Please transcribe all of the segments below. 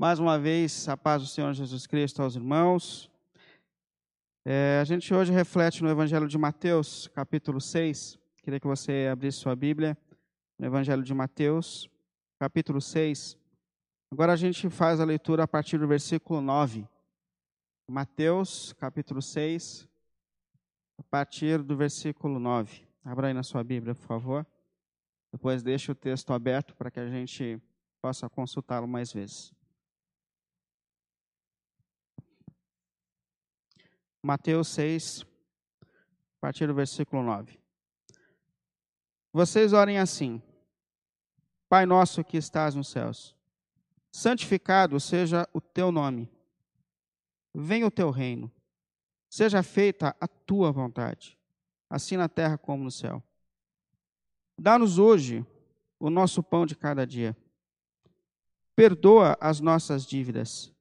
Mais uma vez, a paz do Senhor Jesus Cristo aos irmãos. É, a gente hoje reflete no Evangelho de Mateus, capítulo 6. Queria que você abrisse sua Bíblia no Evangelho de Mateus, capítulo 6. Agora a gente faz a leitura a partir do versículo 9. Mateus, capítulo 6, a partir do versículo 9. Abra aí na sua Bíblia, por favor. Depois deixe o texto aberto para que a gente possa consultá-lo mais vezes. Mateus 6, a partir do versículo 9. Vocês orem assim: Pai nosso que estás nos céus, santificado seja o teu nome. Venha o teu reino. Seja feita a tua vontade, assim na terra como no céu. Dá-nos hoje o nosso pão de cada dia. Perdoa as nossas dívidas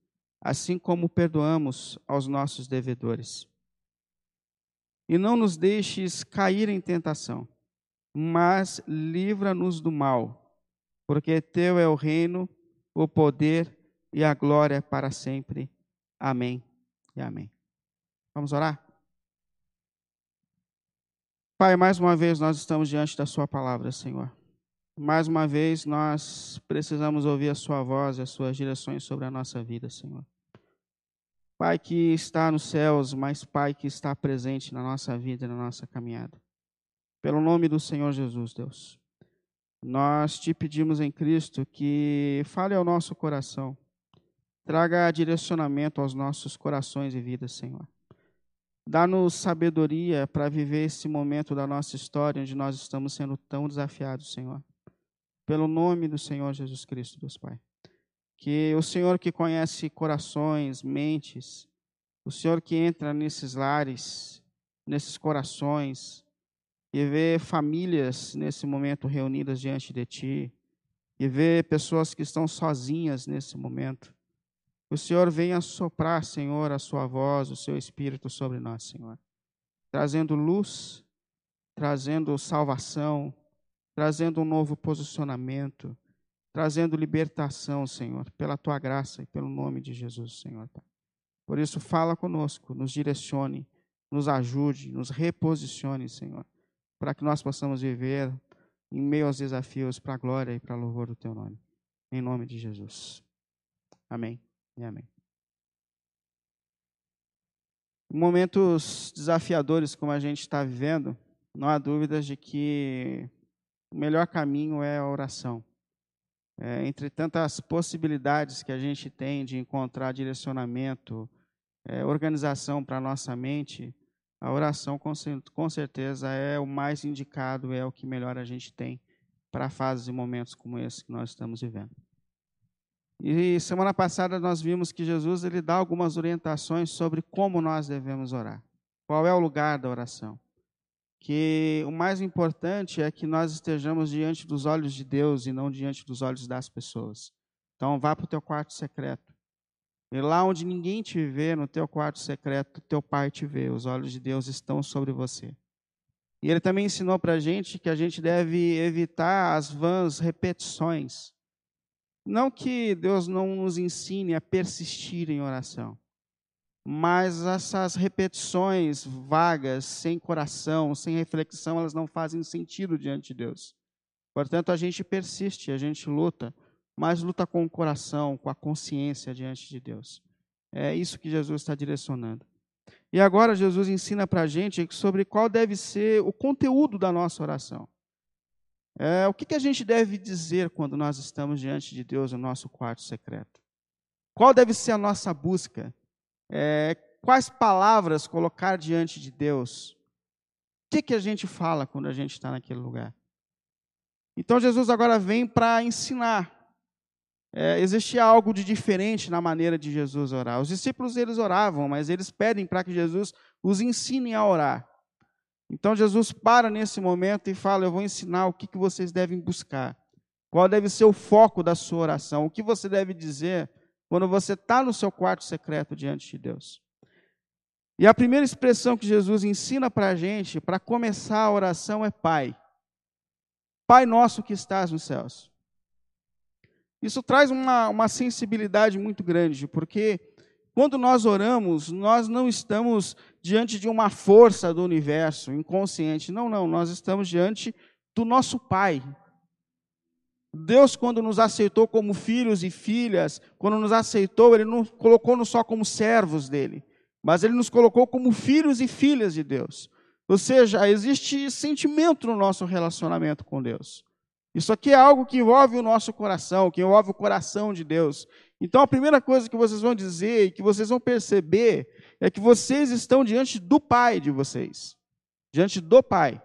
assim como perdoamos aos nossos devedores. E não nos deixes cair em tentação, mas livra-nos do mal, porque teu é o reino, o poder e a glória para sempre. Amém e amém. Vamos orar? Pai, mais uma vez nós estamos diante da Sua palavra, Senhor. Mais uma vez, nós precisamos ouvir a Sua voz e as Suas direções sobre a nossa vida, Senhor. Pai que está nos céus, mas Pai que está presente na nossa vida e na nossa caminhada. Pelo nome do Senhor Jesus, Deus. Nós te pedimos em Cristo que fale ao nosso coração, traga direcionamento aos nossos corações e vidas, Senhor. Dá-nos sabedoria para viver esse momento da nossa história onde nós estamos sendo tão desafiados, Senhor. Pelo nome do Senhor Jesus Cristo, Deus Pai. Que o Senhor que conhece corações, mentes, o Senhor que entra nesses lares, nesses corações, e vê famílias nesse momento reunidas diante de Ti, e vê pessoas que estão sozinhas nesse momento. O Senhor venha soprar, Senhor, a Sua voz, o Seu Espírito sobre nós, Senhor, trazendo luz, trazendo salvação, trazendo um novo posicionamento, trazendo libertação, Senhor, pela tua graça e pelo nome de Jesus, Senhor. Por isso, fala conosco, nos direcione, nos ajude, nos reposicione, Senhor, para que nós possamos viver em meio aos desafios para a glória e para a louvor do teu nome. Em nome de Jesus. Amém e amém. Em momentos desafiadores como a gente está vivendo, não há dúvidas de que o melhor caminho é a oração. É, entre tantas possibilidades que a gente tem de encontrar direcionamento, é, organização para a nossa mente, a oração com, com certeza é o mais indicado, é o que melhor a gente tem para fases e momentos como esse que nós estamos vivendo. E semana passada nós vimos que Jesus ele dá algumas orientações sobre como nós devemos orar. Qual é o lugar da oração? Que o mais importante é que nós estejamos diante dos olhos de Deus e não diante dos olhos das pessoas. Então, vá para o teu quarto secreto. E lá onde ninguém te vê, no teu quarto secreto, teu Pai te vê. Os olhos de Deus estão sobre você. E ele também ensinou para a gente que a gente deve evitar as vãs repetições. Não que Deus não nos ensine a persistir em oração, mas essas repetições vagas, sem coração, sem reflexão, elas não fazem sentido diante de Deus. Portanto, a gente persiste, a gente luta, mas luta com o coração, com a consciência diante de Deus. É isso que Jesus está direcionando. E agora Jesus ensina para a gente sobre qual deve ser o conteúdo da nossa oração. É, o que, que a gente deve dizer quando nós estamos diante de Deus no nosso quarto secreto? Qual deve ser a nossa busca? É, quais palavras colocar diante de Deus. O que, que a gente fala quando a gente está naquele lugar? Então Jesus agora vem para ensinar. É, existia algo de diferente na maneira de Jesus orar. Os discípulos eles oravam, mas eles pedem para que Jesus os ensine a orar. Então Jesus para nesse momento e fala: Eu vou ensinar o que, que vocês devem buscar. Qual deve ser o foco da sua oração? O que você deve dizer quando você está no seu quarto secreto diante de Deus. E a primeira expressão que Jesus ensina para a gente, para começar a oração, é Pai. Pai nosso que estás nos céus. Isso traz uma, uma sensibilidade muito grande, porque quando nós oramos, nós não estamos diante de uma força do universo inconsciente. Não, não, nós estamos diante do nosso Pai. Deus, quando nos aceitou como filhos e filhas, quando nos aceitou, Ele não colocou-nos só como servos dele, mas Ele nos colocou como filhos e filhas de Deus. Ou seja, existe sentimento no nosso relacionamento com Deus. Isso aqui é algo que envolve o nosso coração, que envolve o coração de Deus. Então, a primeira coisa que vocês vão dizer e que vocês vão perceber é que vocês estão diante do Pai de vocês, diante do Pai.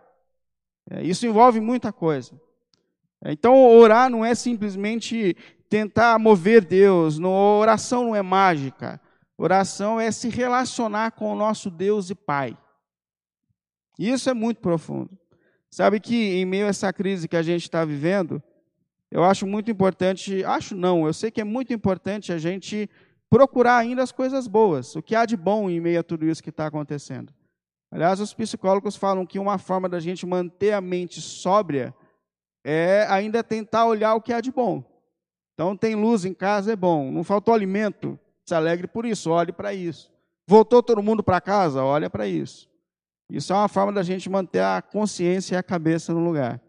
É, isso envolve muita coisa. É, então, orar não é simplesmente tentar mover Deus, não, oração não é mágica. Oração é se relacionar com o nosso Deus e Pai. Isso é muito profundo. Sabe que em meio a essa crise que a gente está vivendo, eu acho muito importante, acho não, eu sei que é muito importante a gente procurar ainda as coisas boas, o que há de bom em meio a tudo isso que está acontecendo. Aliás, os psicólogos falam que uma forma da gente manter a mente sóbria é ainda tentar olhar o que há de bom. Então, tem luz em casa, é bom. Não faltou alimento, se alegre por isso, olhe para isso. Voltou todo mundo para casa, olha para isso. Isso é uma forma da gente manter a consciência e a cabeça no lugar.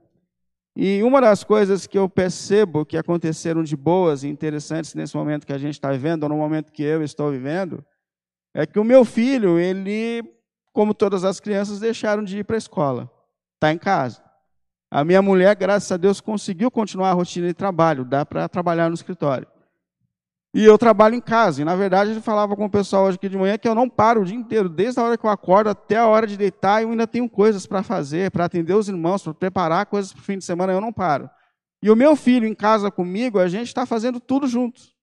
E uma das coisas que eu percebo que aconteceram de boas e interessantes nesse momento que a gente está vivendo, ou no momento que eu estou vivendo, é que o meu filho, ele, como todas as crianças, deixaram de ir para a escola. Está em casa. A minha mulher, graças a Deus, conseguiu continuar a rotina de trabalho, dá para trabalhar no escritório. E eu trabalho em casa. E, na verdade, ele falava com o pessoal hoje aqui de manhã que eu não paro o dia inteiro, desde a hora que eu acordo até a hora de deitar, eu ainda tenho coisas para fazer, para atender os irmãos, para preparar coisas para o fim de semana, eu não paro. E o meu filho em casa comigo, a gente está fazendo tudo juntos.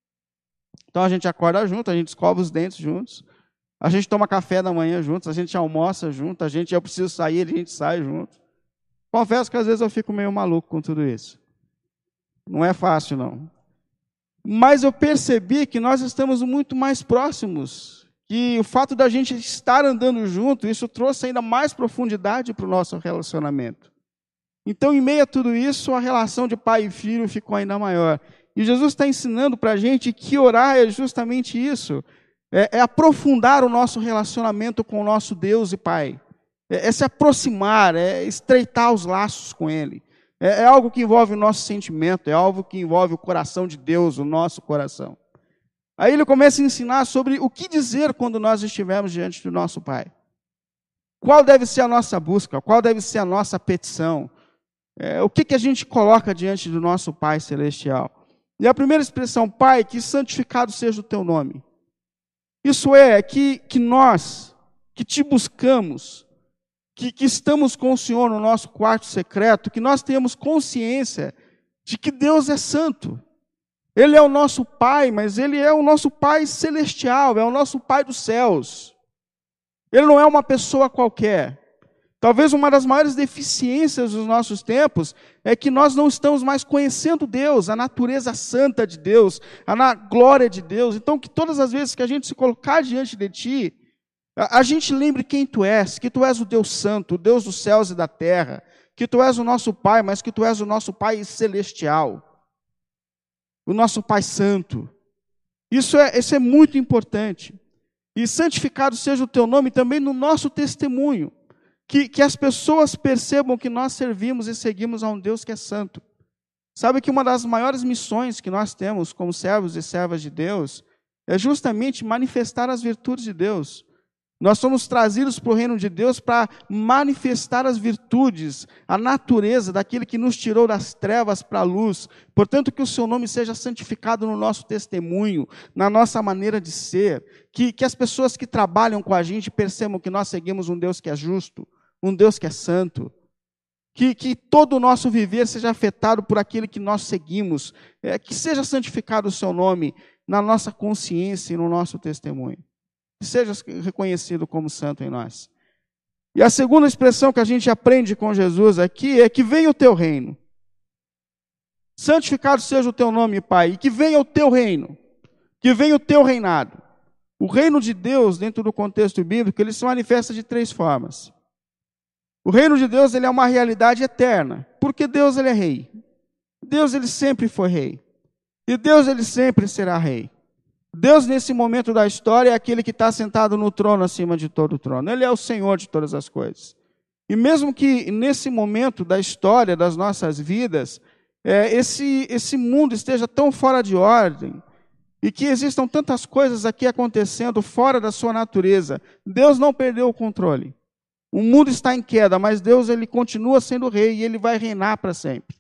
Então a gente acorda junto, a gente escova os dentes juntos, a gente toma café da manhã juntos, a gente almoça junto, a gente, eu preciso sair, a gente sai junto. Confesso que às vezes eu fico meio maluco com tudo isso. Não é fácil, não. Mas eu percebi que nós estamos muito mais próximos. E o fato da gente estar andando junto, isso trouxe ainda mais profundidade para o nosso relacionamento. Então, em meio a tudo isso, a relação de pai e filho ficou ainda maior. E Jesus está ensinando para a gente que orar é justamente isso: é, é, aprofundar o nosso relacionamento com o nosso Deus e Pai, é, é se aproximar, é estreitar os laços com Ele. É, é algo que envolve o nosso sentimento, é algo que envolve o coração de Deus, o nosso coração. Aí ele começa a ensinar sobre o que dizer quando nós estivermos diante do nosso Pai. Qual deve ser a nossa busca? Qual deve ser a nossa petição? É, o que, que a gente coloca diante do nosso Pai Celestial? E a primeira expressão, Pai, que santificado seja o teu nome. Isso é, que, que nós, que te buscamos, que, que estamos com o Senhor no nosso quarto secreto, que nós tenhamos consciência de que Deus é santo. Ele é o nosso Pai, mas Ele é o nosso Pai celestial, é o nosso Pai dos céus. Ele não é uma pessoa qualquer. Talvez uma das maiores deficiências dos nossos tempos é que nós não estamos mais conhecendo Deus, a natureza santa de Deus, a glória de Deus. Então, que todas as vezes que a gente se colocar diante de Ti, a, gente lembre quem tu és, que tu és o Deus Santo, o Deus dos céus e da terra, que tu és o nosso Pai, mas que tu és o nosso Pai celestial, o nosso Pai Santo. Isso é, isso é muito importante. E santificado seja o teu nome também no nosso testemunho. Que, que as pessoas percebam que nós servimos e seguimos a um Deus que é santo. Sabe que uma das maiores missões que nós temos como servos e servas de Deus é justamente manifestar as virtudes de Deus. Nós somos trazidos para o reino de Deus para manifestar as virtudes, a natureza daquele que nos tirou das trevas para a luz. Portanto, que o seu nome seja santificado no nosso testemunho, na nossa maneira de ser. Que, que as pessoas que trabalham com a gente percebam que nós seguimos um Deus que é justo, um Deus que é santo. Que, que todo o nosso viver seja afetado por aquele que nós seguimos. É, que seja santificado o seu nome na nossa consciência e no nosso testemunho seja reconhecido como santo em nós. E a segunda expressão que a gente aprende com Jesus aqui é que venha o teu reino. Santificado seja o teu nome, Pai, e que venha o teu reino, que venha o teu reinado. O reino de Deus, dentro do contexto bíblico, ele se manifesta de três formas. O reino de Deus ele é uma realidade eterna, porque Deus ele é rei. Deus ele sempre foi rei. E Deus, ele sempre será rei. Deus, nesse momento da história, é aquele que está sentado no trono acima de todo o trono. Ele é o Senhor de todas as coisas. E mesmo que nesse momento da história das nossas vidas, é, esse, esse mundo esteja tão fora de ordem, e que existam tantas coisas aqui acontecendo fora da sua natureza, Deus não perdeu o controle. O mundo está em queda, mas Deus ele continua sendo rei e ele vai reinar para sempre.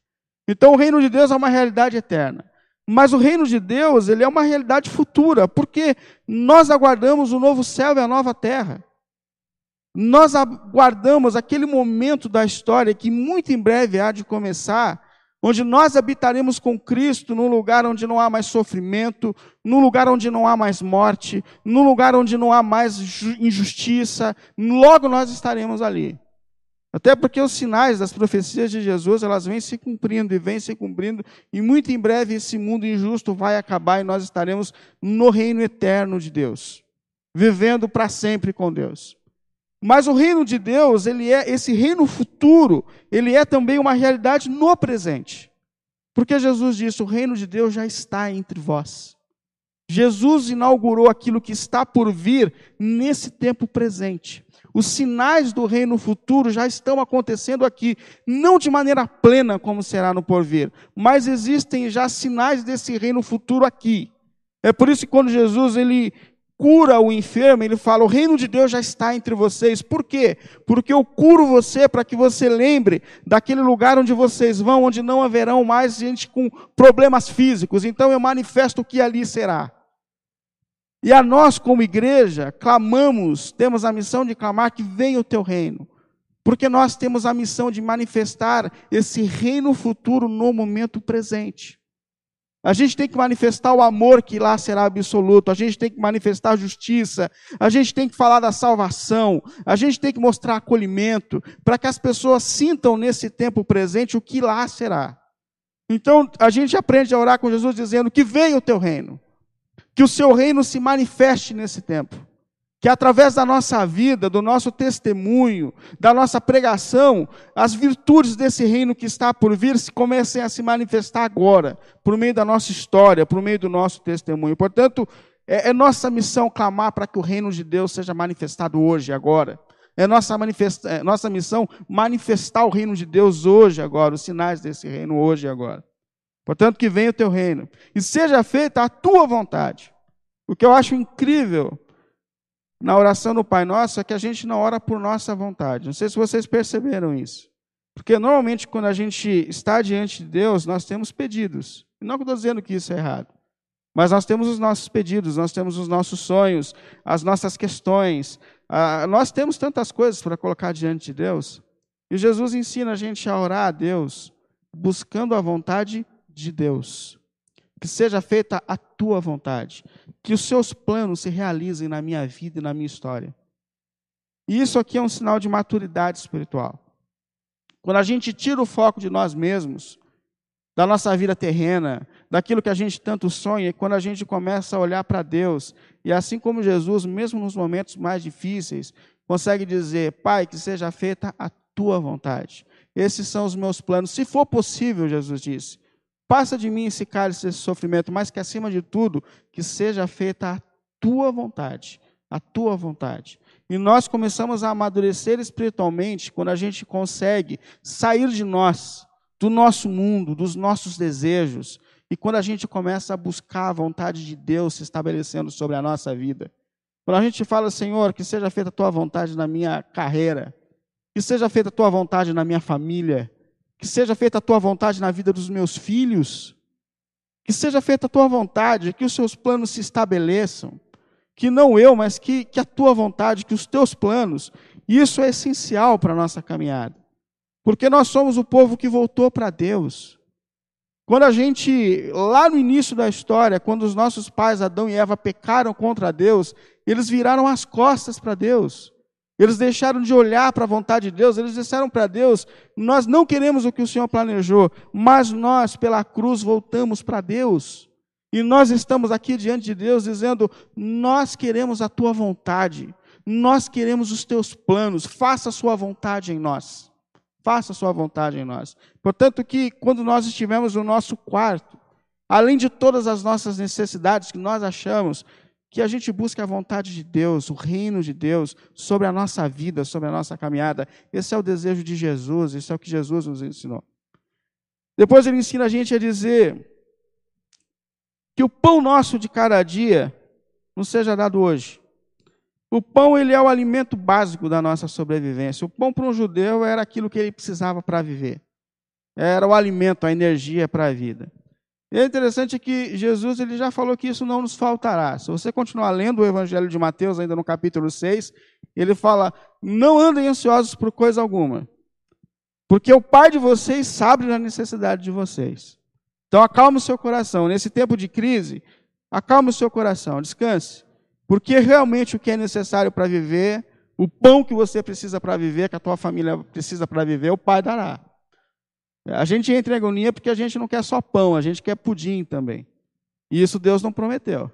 Então o reino de Deus é uma realidade eterna. Mas o reino de Deus, ele é uma realidade futura, porque nós aguardamos o novo céu e a nova terra. Nós aguardamos aquele momento da história que muito em breve há de começar, onde nós habitaremos com Cristo num lugar onde não há mais sofrimento, num lugar onde não há mais morte, num lugar onde não há mais injustiça, logo nós estaremos ali. Até porque os sinais das profecias de Jesus, elas vêm se cumprindo e vêm se cumprindo, e muito em breve esse mundo injusto vai acabar e nós estaremos no reino eterno de Deus, vivendo para sempre com Deus. Mas o reino de Deus, ele é esse reino futuro, ele é também uma realidade no presente. Porque Jesus disse: "O reino de Deus já está entre vós". Jesus inaugurou aquilo que está por vir nesse tempo presente. Os sinais do reino futuro já estão acontecendo aqui, não de maneira plena como será no porvir, mas existem já sinais desse reino futuro aqui. É por isso que quando Jesus ele cura o enfermo, ele fala: "O reino de Deus já está entre vocês". Por quê? Porque eu curo você para que você lembre daquele lugar onde vocês vão, onde não haverão mais gente com problemas físicos. Então eu manifesto o que ali será. E a nós, como igreja, clamamos, temos a missão de clamar que venha o teu reino. Porque nós temos a missão de manifestar esse reino futuro no momento presente. A gente tem que manifestar o amor que lá será absoluto, a gente tem que manifestar a justiça, a gente tem que falar da salvação, a gente tem que mostrar acolhimento, para que as pessoas sintam nesse tempo presente o que lá será. Então, a gente aprende a orar com Jesus dizendo que venha o teu reino que o seu reino se manifeste nesse tempo. Que através da nossa vida, do nosso testemunho, da nossa pregação, as virtudes desse reino que está por vir se comecem a se manifestar agora, por meio da nossa história, por meio do nosso testemunho. Portanto, é, é nossa missão clamar para que o reino de Deus seja manifestado hoje, agora. É nossa, é nossa missão manifestar o reino de Deus hoje, agora, os sinais desse reino hoje agora. Portanto, que venha o teu reino e seja feita a tua vontade. O que eu acho incrível na oração do Pai Nosso é que a gente não ora por nossa vontade. Não sei se vocês perceberam isso. Porque normalmente, quando a gente está diante de Deus, nós temos pedidos. Não estou dizendo que isso é errado. Mas nós temos os nossos pedidos, nós temos os nossos sonhos, as nossas questões. Ah, nós temos tantas coisas para colocar diante de Deus. E Jesus ensina a gente a orar a Deus, buscando a vontade de Deus. Que seja feita a tua vontade. Que os seus planos se realizem na minha vida e na minha história. E isso aqui é um sinal de maturidade espiritual. Quando a gente tira o foco de nós mesmos, da nossa vida terrena, daquilo que a gente tanto sonha, quando a gente começa a olhar para Deus, e assim como Jesus, mesmo nos momentos mais difíceis, consegue dizer: Pai, que seja feita a tua vontade. Esses são os meus planos. Se for possível, Jesus disse, Passa de mim esse cálice, esse sofrimento, mas que acima de tudo, que seja feita a tua vontade, a tua vontade. E nós começamos a amadurecer espiritualmente quando a gente consegue sair de nós, do nosso mundo, dos nossos desejos, e quando a gente começa a buscar a vontade de Deus se estabelecendo sobre a nossa vida. Quando a gente fala, Senhor, que seja feita a tua vontade na minha carreira, que seja feita a tua vontade na minha família, que seja feita a tua vontade na vida dos meus filhos, que seja feita a tua vontade, que os seus planos se estabeleçam, que não eu, mas que, que a tua vontade, que os teus planos, isso é essencial para a nossa caminhada, porque nós somos o povo que voltou para Deus. Quando a gente, lá no início da história, quando os nossos pais, Adão e Eva, pecaram contra Deus, eles viraram as costas para Deus. Eles deixaram de olhar para a vontade de Deus, eles disseram para Deus: Nós não queremos o que o Senhor planejou, mas nós, pela cruz, voltamos para Deus. E nós estamos aqui diante de Deus dizendo: Nós queremos a tua vontade, nós queremos os teus planos, faça a sua vontade em nós. Faça a sua vontade em nós. Portanto, que quando nós estivermos no nosso quarto, além de todas as nossas necessidades que nós achamos, que a gente busque a vontade de Deus, o reino de Deus sobre a nossa vida, sobre a nossa caminhada. Esse é o desejo de Jesus, isso é o que Jesus nos ensinou. Depois ele ensina a gente a dizer que o pão nosso de cada dia não seja dado hoje. O pão ele é o alimento básico da nossa sobrevivência. O pão para um judeu era aquilo que ele precisava para viver. Era o alimento, a energia para a vida. E é interessante que Jesus ele já falou que isso não nos faltará. Se você continuar lendo o Evangelho de Mateus, ainda no capítulo 6, ele fala: Não andem ansiosos por coisa alguma, porque o Pai de vocês sabe da necessidade de vocês. Então acalme o seu coração. Nesse tempo de crise, acalme o seu coração, descanse. Porque realmente o que é necessário para viver, o pão que você precisa para viver, que a tua família precisa para viver, o Pai dará. A gente entra em agonia porque a gente não quer só pão, a gente quer pudim também. E isso Deus não prometeu.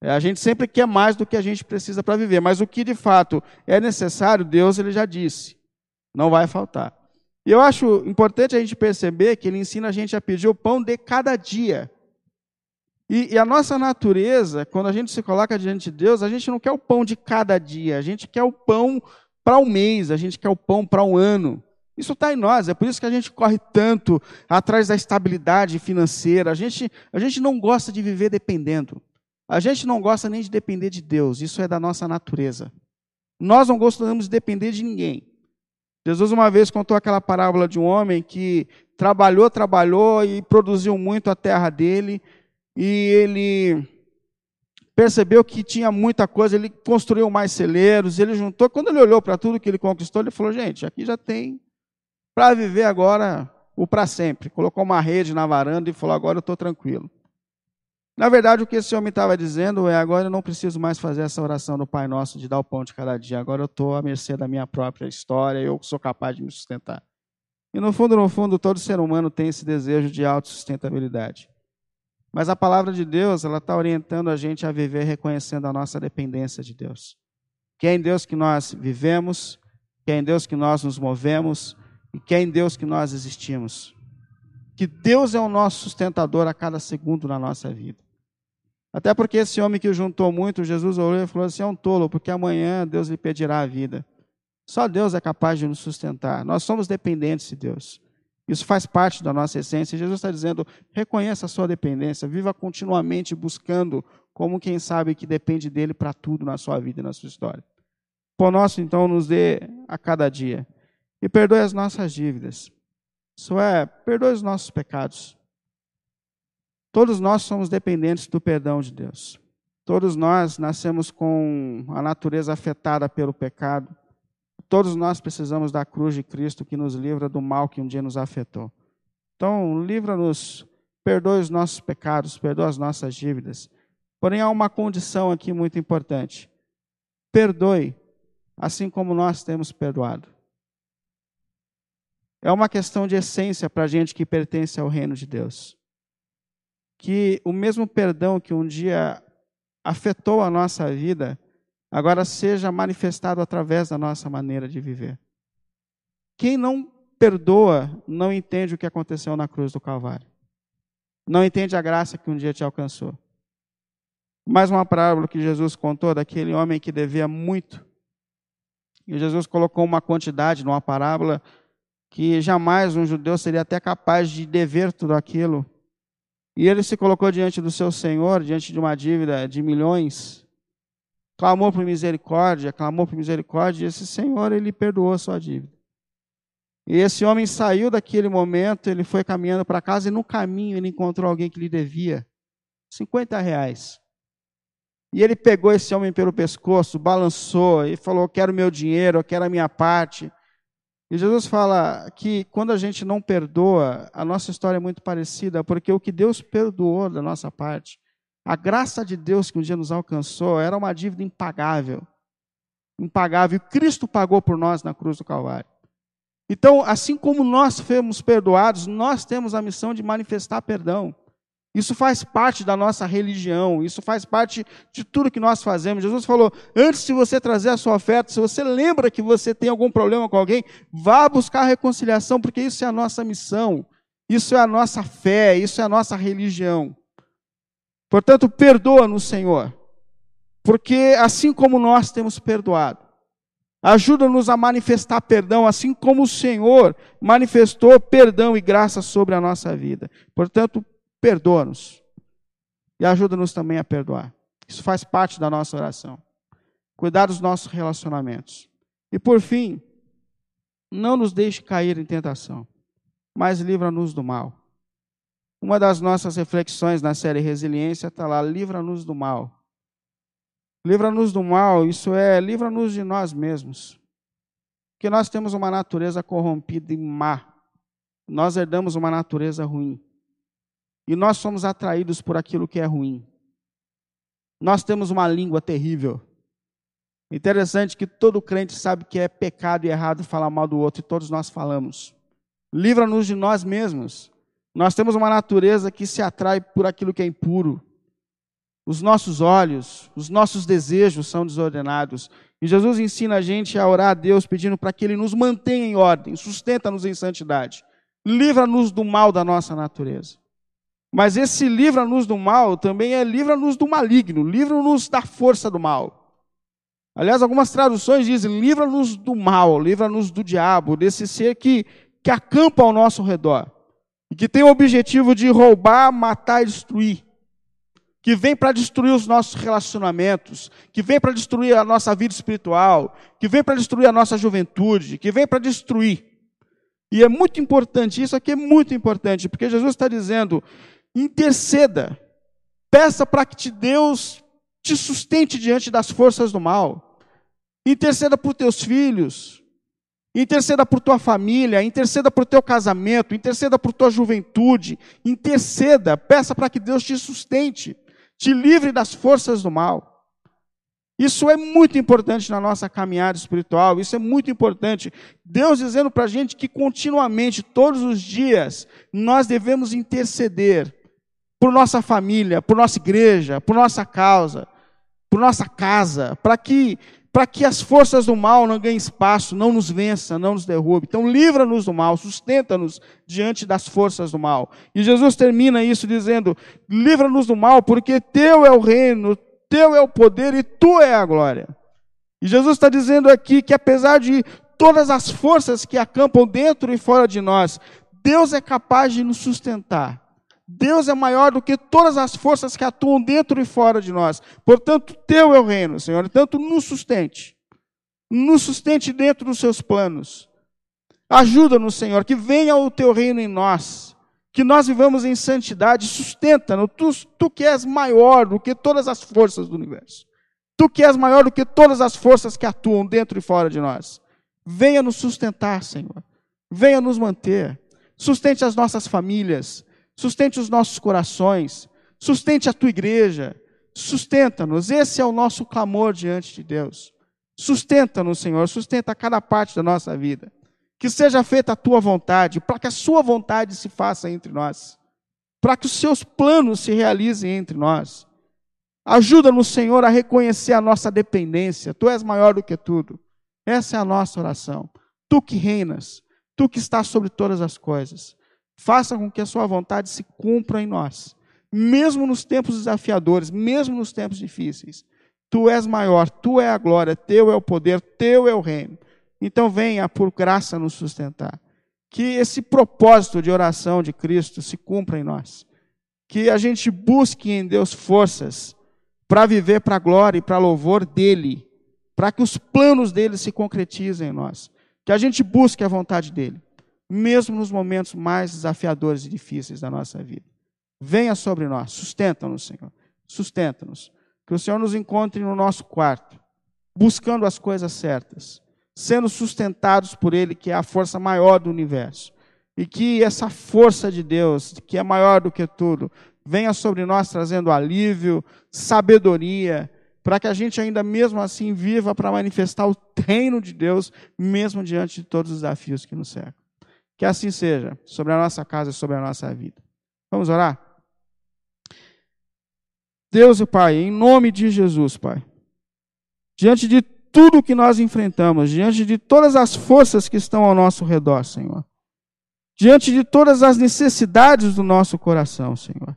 É, a gente sempre quer mais do que a gente precisa para viver, mas o que de fato é necessário, Deus ele já disse, não vai faltar. E eu acho importante a gente perceber que ele ensina a gente a pedir o pão de cada dia. E, e, a nossa natureza, quando a gente se coloca diante de Deus, a gente não quer o pão de cada dia, a gente quer o pão para um mês, a gente quer o pão para um ano. Isso está em nós, é por isso que a gente corre tanto atrás da estabilidade financeira. A gente, a gente não gosta de viver dependendo. A gente não gosta nem de depender de Deus, isso é da nossa natureza. Nós não gostamos de depender de ninguém. Jesus uma vez contou aquela parábola de um homem que trabalhou, trabalhou e produziu muito a terra dele, e ele percebeu que tinha muita coisa, ele construiu mais celeiros, ele juntou. Quando ele olhou para tudo que ele conquistou, ele falou: gente, aqui já tem para viver agora o para sempre. Colocou uma rede na varanda e falou: agora eu estou tranquilo. Na verdade, o que esse homem estava dizendo é: agora eu não preciso mais fazer essa oração do Pai Nosso de dar o pão de cada dia. Agora eu estou à mercê da minha própria história, eu sou capaz de me sustentar. E no fundo, no fundo, todo ser humano tem esse desejo de autossustentabilidade. Mas a palavra de Deus, ela está orientando a gente a viver reconhecendo a nossa dependência de Deus. Que é em Deus que nós vivemos, que é em Deus que nós nos movemos, e que é em Deus que nós existimos. Que Deus é o nosso sustentador a cada segundo na nossa vida. Até porque esse homem que juntou muito, Jesus olhou e falou assim: é um tolo, porque amanhã Deus lhe pedirá a vida. Só Deus é capaz de nos sustentar. Nós somos dependentes de Deus. Isso faz parte da nossa essência. Jesus está dizendo: reconheça a sua dependência, viva continuamente buscando, como quem sabe que depende dele para tudo na sua vida e na sua história. Por nosso, então, nos dê a cada dia e perdoe as nossas dívidas. Isso é, perdoe os nossos pecados. Todos nós somos dependentes do perdão de Deus. Todos nós nascemos com a natureza afetada pelo pecado. Todos nós precisamos da cruz de Cristo que nos livra do mal que um dia nos afetou. Então, livra-nos, perdoe os nossos pecados, perdoe as nossas dívidas. Porém, há uma condição aqui muito importante. Perdoe, assim como nós temos perdoado. É uma questão de essência para a gente que pertence ao reino de Deus. Que o mesmo perdão que um dia afetou a nossa vida, agora seja manifestado através da nossa maneira de viver. Quem não perdoa não entende o que aconteceu na cruz do Calvário. Não entende a graça que um dia te alcançou. Mais uma parábola que Jesus contou daquele homem que devia muito. E Jesus colocou uma quantidade numa parábola que jamais um judeu seria até capaz de dever tudo aquilo. E ele se colocou diante do seu Senhor, diante de uma dívida de milhões, clamou por misericórdia, clamou por misericórdia, e esse Senhor, ele perdoou a sua dívida. E esse homem saiu daquele momento, ele foi caminhando para casa, e no caminho ele encontrou alguém que lhe devia 50 reais. E ele pegou esse homem pelo pescoço, balançou e falou: Eu quero meu dinheiro, eu quero a minha parte. E Jesus fala que quando a gente não perdoa, a nossa história é muito parecida, porque o que Deus perdoou da nossa parte, a graça de Deus que um dia nos alcançou, era uma dívida impagável. Impagável. Cristo pagou por nós na cruz do Calvário. Então, assim como nós fomos perdoados, nós temos a missão de manifestar perdão. Isso faz parte da nossa religião, isso faz parte de tudo que nós fazemos. Jesus falou: antes de você trazer a sua oferta, se você lembra que você tem algum problema com alguém, vá buscar a reconciliação, porque isso é a nossa missão. Isso é a nossa fé, isso é a nossa religião. Portanto, perdoa-nos, Senhor, porque assim como nós temos perdoado, ajuda-nos a manifestar perdão, assim como o Senhor manifestou perdão e graça sobre a nossa vida. Portanto, perdoa-nos e ajuda-nos também a perdoar. Isso faz parte da nossa oração. Cuidar dos nossos relacionamentos. E por fim, não nos deixe cair em tentação, mas livra-nos do mal. Uma das nossas reflexões na série Resiliência está lá: livra-nos do mal. Livra-nos do mal, isso é, livra-nos de nós mesmos. Porque nós temos uma natureza corrompida e má. Nós herdamos uma natureza ruim. E nós somos atraídos por aquilo que é ruim. Nós temos uma língua terrível. Interessante que todo crente sabe que é pecado e errado falar mal do outro, e todos nós falamos. Livra-nos de nós mesmos. Nós temos uma natureza que se atrai por aquilo que é impuro. Os nossos olhos, os nossos desejos são desordenados. E Jesus ensina a gente a orar a Deus pedindo para que Ele nos mantenha em ordem, sustenta-nos em santidade. Livra-nos do mal da nossa natureza. Mas esse livra-nos do mal também é livra-nos do maligno, livra-nos da força do mal. Aliás, algumas traduções dizem: livra-nos do mal, livra-nos do diabo, desse ser que, que acampa ao nosso redor e que tem o objetivo de roubar, matar e destruir. Que vem para destruir os nossos relacionamentos, que vem para destruir a nossa vida espiritual, que vem para destruir a nossa juventude, que vem para destruir. E é muito importante, isso aqui é muito importante, porque Jesus está dizendo: interceda, peça para que te Deus te sustente diante das forças do mal. Interceda por teus filhos, interceda por tua família, interceda por teu casamento, interceda por tua juventude, interceda, peça para que Deus te sustente, te livre das forças do mal. Isso é muito importante na nossa caminhada espiritual, isso é muito importante. Deus dizendo para a gente que continuamente, todos os dias, nós devemos interceder por nossa família, por nossa igreja, por nossa causa, por nossa casa, para que para que as forças do mal não ganhem espaço, não nos vença, não nos derrube. Então livra-nos do mal, sustenta-nos diante das forças do mal. E Jesus termina isso dizendo: livra-nos do mal, porque teu é o reino, teu é o poder e tu é a glória. E Jesus está dizendo aqui que apesar de todas as forças que acampam dentro e fora de nós, Deus é capaz de nos sustentar. Deus é maior do que todas as forças que atuam dentro e fora de nós. Portanto, teu é o reino, Senhor. Tanto nos sustente. Nos sustente dentro dos seus planos. Ajuda-nos, Senhor, que venha o teu reino em nós. Que nós vivamos em santidade. Sustenta-nos. Tu, tu que és maior do que todas as forças do universo. Tu que és maior do que todas as forças que atuam dentro e fora de nós. Venha nos sustentar, Senhor. Venha nos manter. Sustente as nossas famílias sustente os nossos corações, sustente a tua igreja, sustenta-nos. Esse é o nosso clamor diante de Deus. Sustenta-nos, Senhor, sustenta cada parte da nossa vida. Que seja feita a tua vontade, para que a sua vontade se faça entre nós, para que os seus planos se realizem entre nós. Ajuda-nos, Senhor, a reconhecer a nossa dependência. Tu és maior do que tudo. Essa é a nossa oração. Tu que reinas, tu que estás sobre todas as coisas. Faça com que a sua vontade se cumpra em nós, mesmo nos tempos desafiadores, mesmo nos tempos difíceis. Tu és maior, tu é a glória, teu é o poder, teu é o reino. Então venha por graça nos sustentar. Que esse propósito de oração de Cristo se cumpra em nós. Que a gente busque em Deus forças para viver para a glória e para louvor dele, para que os planos dele se concretizem em nós. Que a gente busque a vontade dele mesmo nos momentos mais desafiadores e difíceis da nossa vida. Venha sobre nós, sustenta-nos, Senhor, sustenta-nos. Que o Senhor nos encontre no nosso quarto, buscando as coisas certas, sendo sustentados por Ele, que é a força maior do universo. E que essa força de Deus, que é maior do que tudo, venha sobre nós trazendo alívio, sabedoria, para que a gente ainda mesmo assim viva para manifestar o reino de Deus, mesmo diante de todos os desafios que nos cercam. Que assim seja, sobre a nossa casa sobre a nossa vida. Vamos orar? Deus e Pai, em nome de Jesus, Pai, diante de tudo que nós enfrentamos, diante de todas as forças que estão ao nosso redor, Senhor, diante de todas as necessidades do nosso coração, Senhor.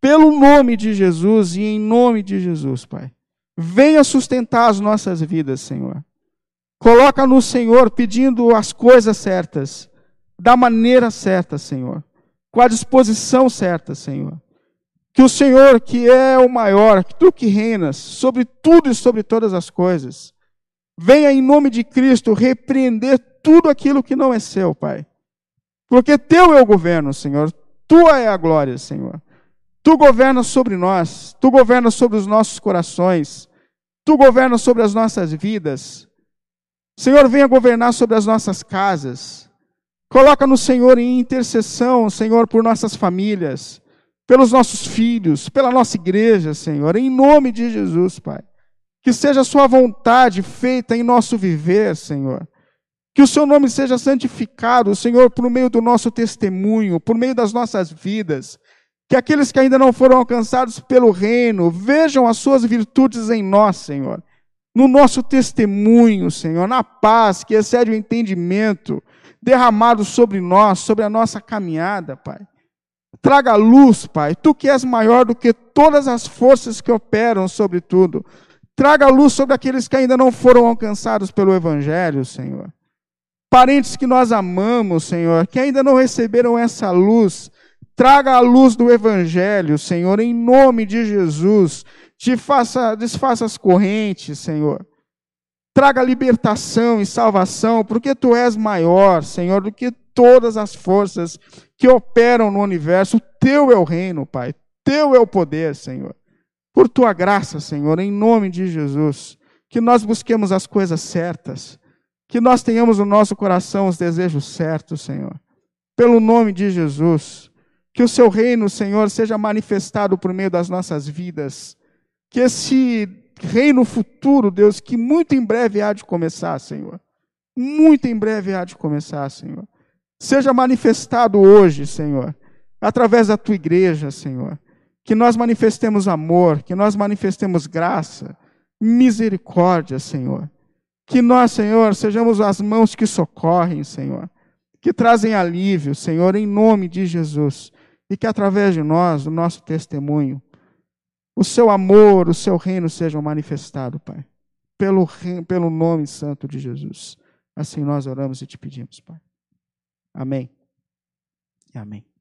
Pelo nome de Jesus e em nome de Jesus, Pai. Venha sustentar as nossas vidas, Senhor. Coloca no Senhor pedindo as coisas certas, da maneira certa, Senhor. Com a disposição certa, Senhor. Que o Senhor, que é o maior, que tu que reinas sobre tudo e sobre todas as coisas, venha em nome de Cristo repreender tudo aquilo que não é seu, Pai. Porque teu é o governo, Senhor. Tua é a glória, Senhor. Tu governas sobre nós, tu governas sobre os nossos corações, tu governas sobre as nossas vidas. Senhor, venha governar sobre as nossas casas. Coloca no Senhor em intercessão, Senhor, por nossas famílias, pelos nossos filhos, pela nossa igreja, Senhor, em nome de Jesus, Pai. Que seja a Sua vontade feita em nosso viver, Senhor. Que o Seu nome seja santificado, Senhor, por meio do nosso testemunho, por meio das nossas vidas que aqueles que ainda não foram alcançados pelo reino vejam as suas virtudes em nós, Senhor. No nosso testemunho, Senhor, na paz que excede o entendimento, derramado sobre nós, sobre a nossa caminhada, Pai. Traga luz, Pai, tu que és maior do que todas as forças que operam sobre tudo. Traga luz sobre aqueles que ainda não foram alcançados pelo Evangelho, Senhor. Parentes que nós amamos, Senhor, que ainda não receberam essa luz, Traga a luz do Evangelho, Senhor, em nome de Jesus. Te faça, desfaça as correntes, Senhor. Traga libertação e salvação, porque Tu és maior, Senhor, do que todas as forças que operam no universo. Teu é o reino, Pai. Teu é o poder, Senhor. Por Tua graça, Senhor, em nome de Jesus. Que nós busquemos as coisas certas. Que nós tenhamos no nosso coração os desejos certos, Senhor. Pelo nome de Jesus. Que o seu reino, Senhor, seja manifestado por meio das nossas vidas. Que esse reino futuro, Deus, que muito em breve há de começar, Senhor. Muito em breve há de começar, Senhor. Seja manifestado hoje, Senhor, através da tua igreja, Senhor. Que nós manifestemos amor, que nós manifestemos graça, misericórdia, Senhor. Que nós, Senhor, sejamos as mãos que socorrem, Senhor, que trazem alívio, Senhor, em nome de Jesus e que através de nós, o nosso testemunho, o seu amor, o seu reino sejam manifestado, Pai, pelo, pelo nome santo de Jesus. Assim nós oramos e te pedimos, Pai. Amém. E amém.